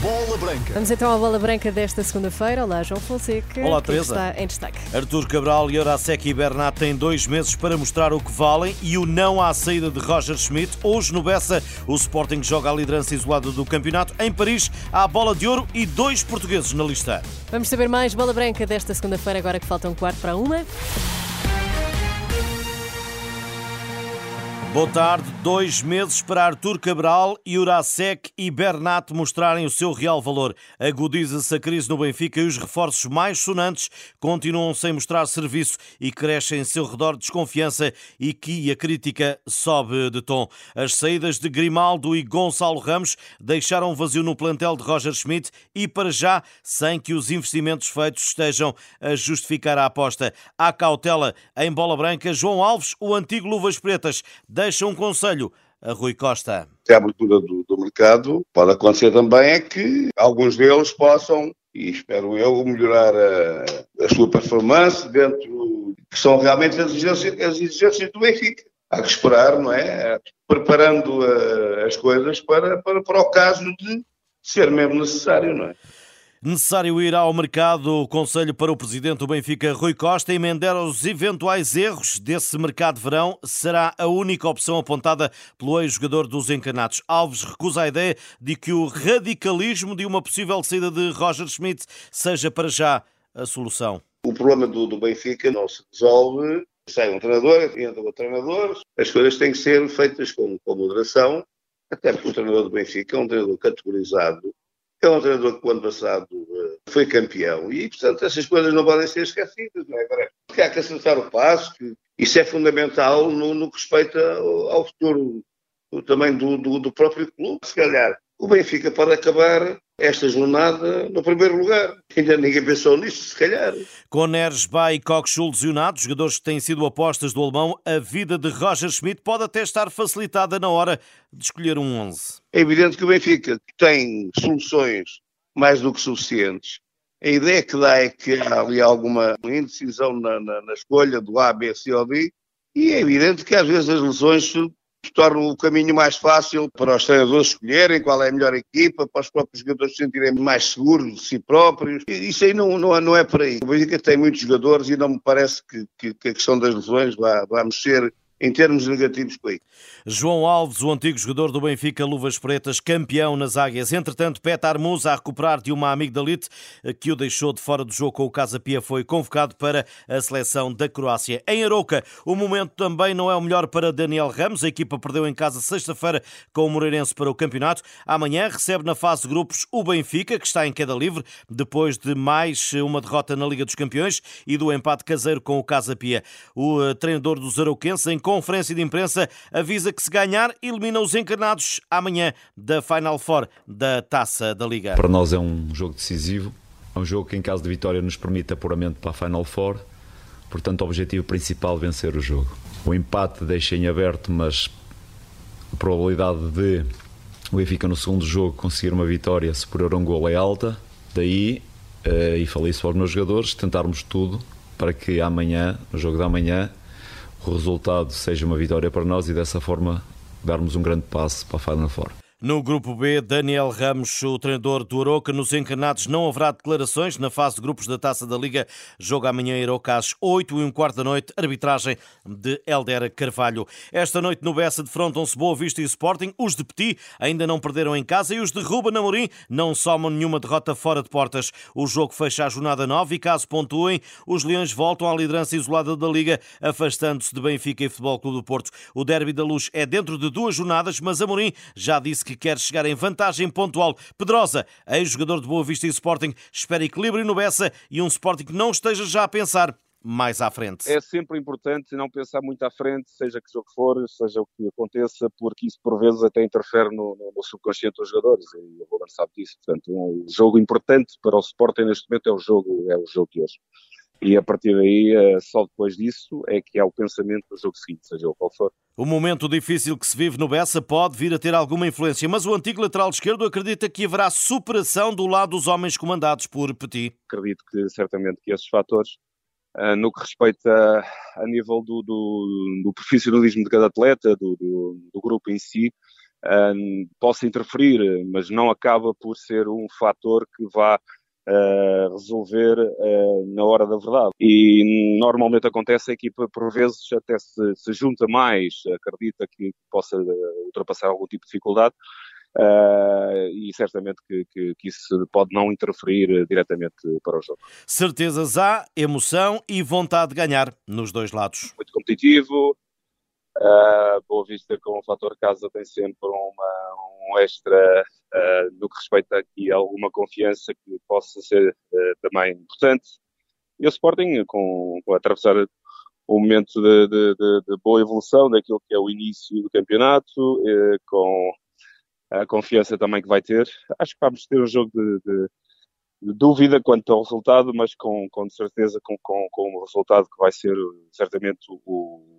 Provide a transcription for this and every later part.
Bola Branca. Vamos então à bola branca desta segunda-feira. Olá, João Fonseca. Olá, é Teresa. Está em destaque. Artur Cabral, Eurasek e Bernat têm dois meses para mostrar o que valem e o não à saída de Roger Schmidt. Hoje, no Bessa, o Sporting joga a liderança isolada do campeonato. Em Paris, há a bola de ouro e dois portugueses na lista. Vamos saber mais bola branca desta segunda-feira, agora que falta um quarto para uma. Boa tarde. Dois meses para Artur Cabral, Eurasek e Bernat mostrarem o seu real valor. Agudiza-se a crise no Benfica e os reforços mais sonantes continuam sem mostrar serviço e cresce em seu redor desconfiança e que a crítica sobe de tom. As saídas de Grimaldo e Gonçalo Ramos deixaram vazio no plantel de Roger Schmidt e, para já, sem que os investimentos feitos estejam a justificar a aposta. Há cautela em bola branca. João Alves, o antigo Luvas Pretas, deixa um conselho a Rui Costa. A abertura do, do mercado pode acontecer também é que alguns deles possam, e espero eu, melhorar a, a sua performance dentro que são realmente as exigências, as exigências do Benfica. Há que esperar, não é? Preparando eh, as coisas para, para, para o caso de ser mesmo necessário, não é? Necessário ir ao mercado. O conselho para o presidente do Benfica, Rui Costa, emendar os eventuais erros desse mercado de verão será a única opção apontada pelo ex-jogador dos Encanados. Alves recusa a ideia de que o radicalismo de uma possível saída de Roger Schmidt seja para já a solução. O problema do, do Benfica não se resolve. Sai um treinador, entra outro treinador. As coisas têm que ser feitas com, com moderação, até porque o treinador do Benfica é um treinador categorizado é um treinador que o ano passado uh, foi campeão e, portanto, essas coisas não podem ser esquecidas. Não é? Agora, porque há que acertar o passo, que isso é fundamental no, no que respeita ao, ao futuro também do, do, do, próprio clube. Se calhar o Benfica pode acabar esta jornada no primeiro lugar. Ainda ninguém pensou nisso, se calhar. Com Neres, Bay e Cockschul lesionados, jogadores que têm sido apostas do alemão, a vida de Roger Schmidt pode até estar facilitada na hora de escolher um 11. É evidente que o Benfica tem soluções mais do que suficientes. A ideia que dá é que há ali alguma indecisão na, na, na escolha do A, B, C ou D, e é evidente que às vezes as lesões tornam o caminho mais fácil para os treinadores escolherem qual é a melhor equipa, para os próprios jogadores se sentirem mais seguros de si próprios. Isso aí não, não, não é por aí. O Benfica tem muitos jogadores e não me parece que, que, que a questão das lesões vá, vá mexer em termos negativos com. João Alves, o antigo jogador do Benfica Luvas Pretas, campeão nas águias. Entretanto, Petar Musa, a recuperar de uma amigdalite que o deixou de fora do jogo com o Casa Pia, foi convocado para a seleção da Croácia. Em Arouca, o momento também não é o melhor para Daniel Ramos. A equipa perdeu em casa sexta-feira com o Moreirense para o campeonato. Amanhã recebe na fase de grupos o Benfica, que está em queda livre, depois de mais uma derrota na Liga dos Campeões e do empate caseiro com o Casa Pia. O eh, treinador dos arauquenses, em conferência de imprensa, avisa que se ganhar, elimina os encarnados amanhã da Final Four da Taça da Liga. Para nós é um jogo decisivo, é um jogo que em caso de vitória nos permite apuramento para a Final Four, portanto o objetivo principal é vencer o jogo. O empate deixa em aberto, mas a probabilidade de o Benfica no segundo jogo conseguir uma vitória superior a um gol é alta, daí, eh, e falei isso para os meus jogadores, tentarmos tudo para que amanhã, no jogo da manhã, o resultado seja uma vitória para nós e dessa forma darmos um grande passo para a Final Four. No grupo B, Daniel Ramos, o treinador do Aroca, nos encarnados não haverá declarações na fase de grupos da Taça da Liga. Joga amanhã Aroca às 8 e um quarto da noite, arbitragem de Helder Carvalho. Esta noite no Bessa defrontam-se Boa Vista e Sporting. Os de Petit ainda não perderam em casa e os de Ruba Namorim não somam nenhuma derrota fora de portas. O jogo fecha a jornada 9 e caso pontuem, os Leões voltam à liderança isolada da Liga, afastando-se de Benfica e Futebol Clube do Porto. O derby da Luz é dentro de duas jornadas, mas Amorim já disse que quer chegar em vantagem pontual. Pedrosa, ex-jogador de Boa Vista e Sporting, espera equilíbrio no Bessa e um Sporting que não esteja já a pensar mais à frente. É sempre importante não pensar muito à frente, seja que jogo for, seja o que aconteça, porque isso por vezes até interfere no, no, no subconsciente dos jogadores e o Roland sabe disso. Portanto, um jogo importante para o Sporting neste momento é o jogo, é o jogo de hoje. E a partir daí, eh, só depois disso, é que há o pensamento do jogo seguinte, seja o qual for. O momento difícil que se vive no Bessa pode vir a ter alguma influência, mas o antigo lateral esquerdo acredita que haverá superação do lado dos homens comandados por Petit. Acredito que certamente que esses fatores, eh, no que respeita a nível do, do, do profissionalismo de cada atleta, do, do, grupo em si, uh, possa interferir, mas não acaba por ser um fator que vá uh, resolver uh, na hora da verdade. E normalmente acontece a equipa, por vezes, até se, se junta mais, acredita que possa ultrapassar algum tipo de dificuldade, Uh, e certamente que, que, que, isso pode não interferir diretamente para o jogo. Certezas há, emoção e vontade de ganhar nos dois lados. Muito competitivo, uh, Boa Vista com o fator casa tem sempre uma, um extra uh, no que respeita aqui a alguma confiança que possa ser uh, também importante. E o Sporting com, com atravessar um momento de, de, de, de, boa evolução daquilo que é o início do campeonato, com a confiança também que vai ter. Acho que vamos ter um jogo de dúvida quanto ao resultado, mas com, com certeza com, com, com um resultado que vai ser certamente o, o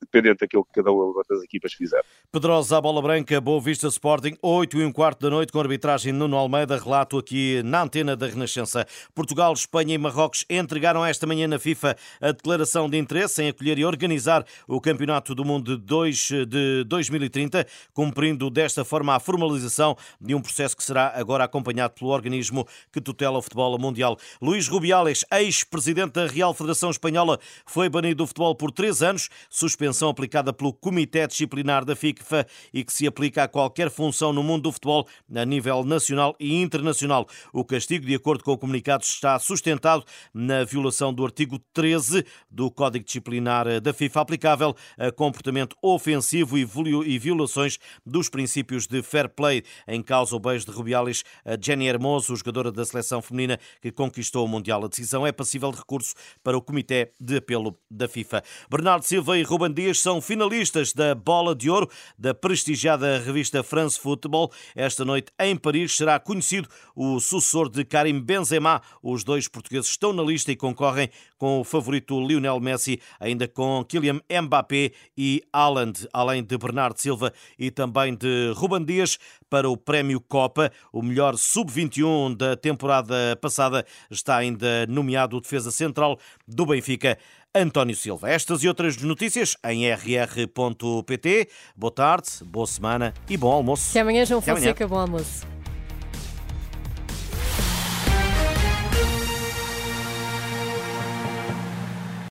dependente daquilo que cada uma das equipas fizer. Pedrosa, a bola branca, Boa Vista Sporting, 8 e um quarto da noite, com arbitragem Nuno Almeida, relato aqui na antena da Renascença. Portugal, Espanha e Marrocos entregaram esta manhã na FIFA a declaração de interesse em acolher e organizar o Campeonato do Mundo de 2030, cumprindo desta forma a formalização de um processo que será agora acompanhado pelo organismo que tutela o futebol mundial. Luís Rubiales, ex-presidente da Real Federação Espanhola, foi banido do futebol por três anos, suspensão aplicada pelo Comitê Disciplinar da FIFA e que se aplica a qualquer função no mundo do futebol a nível nacional e internacional. O castigo, de acordo com o comunicado, está sustentado na violação do artigo 13 do Código Disciplinar da FIFA, aplicável a comportamento ofensivo e violações dos princípios de fair play. Em causa, o beijo de Rubiales a Jenny Hermoso, jogadora da seleção feminina que conquistou o Mundial. A decisão é passível de recurso para o Comitê de Apelo da FIFA. Bernardo Silva e Ruben Dias são finalistas da Bola de Ouro da prestigiada revista France Football. Esta noite em Paris será conhecido o sucessor de Karim Benzema. Os dois portugueses estão na lista e concorrem com o favorito Lionel Messi, ainda com Kylian Mbappé e Haaland, além de Bernardo Silva e também de Ruben Dias para o Prémio Copa. O melhor sub-21 da temporada passada está ainda nomeado o defesa central do Benfica. António Silva. Estas e outras notícias em rr.pt. Boa tarde, boa semana e bom almoço. Até amanhã, João Fonseca. Bom almoço.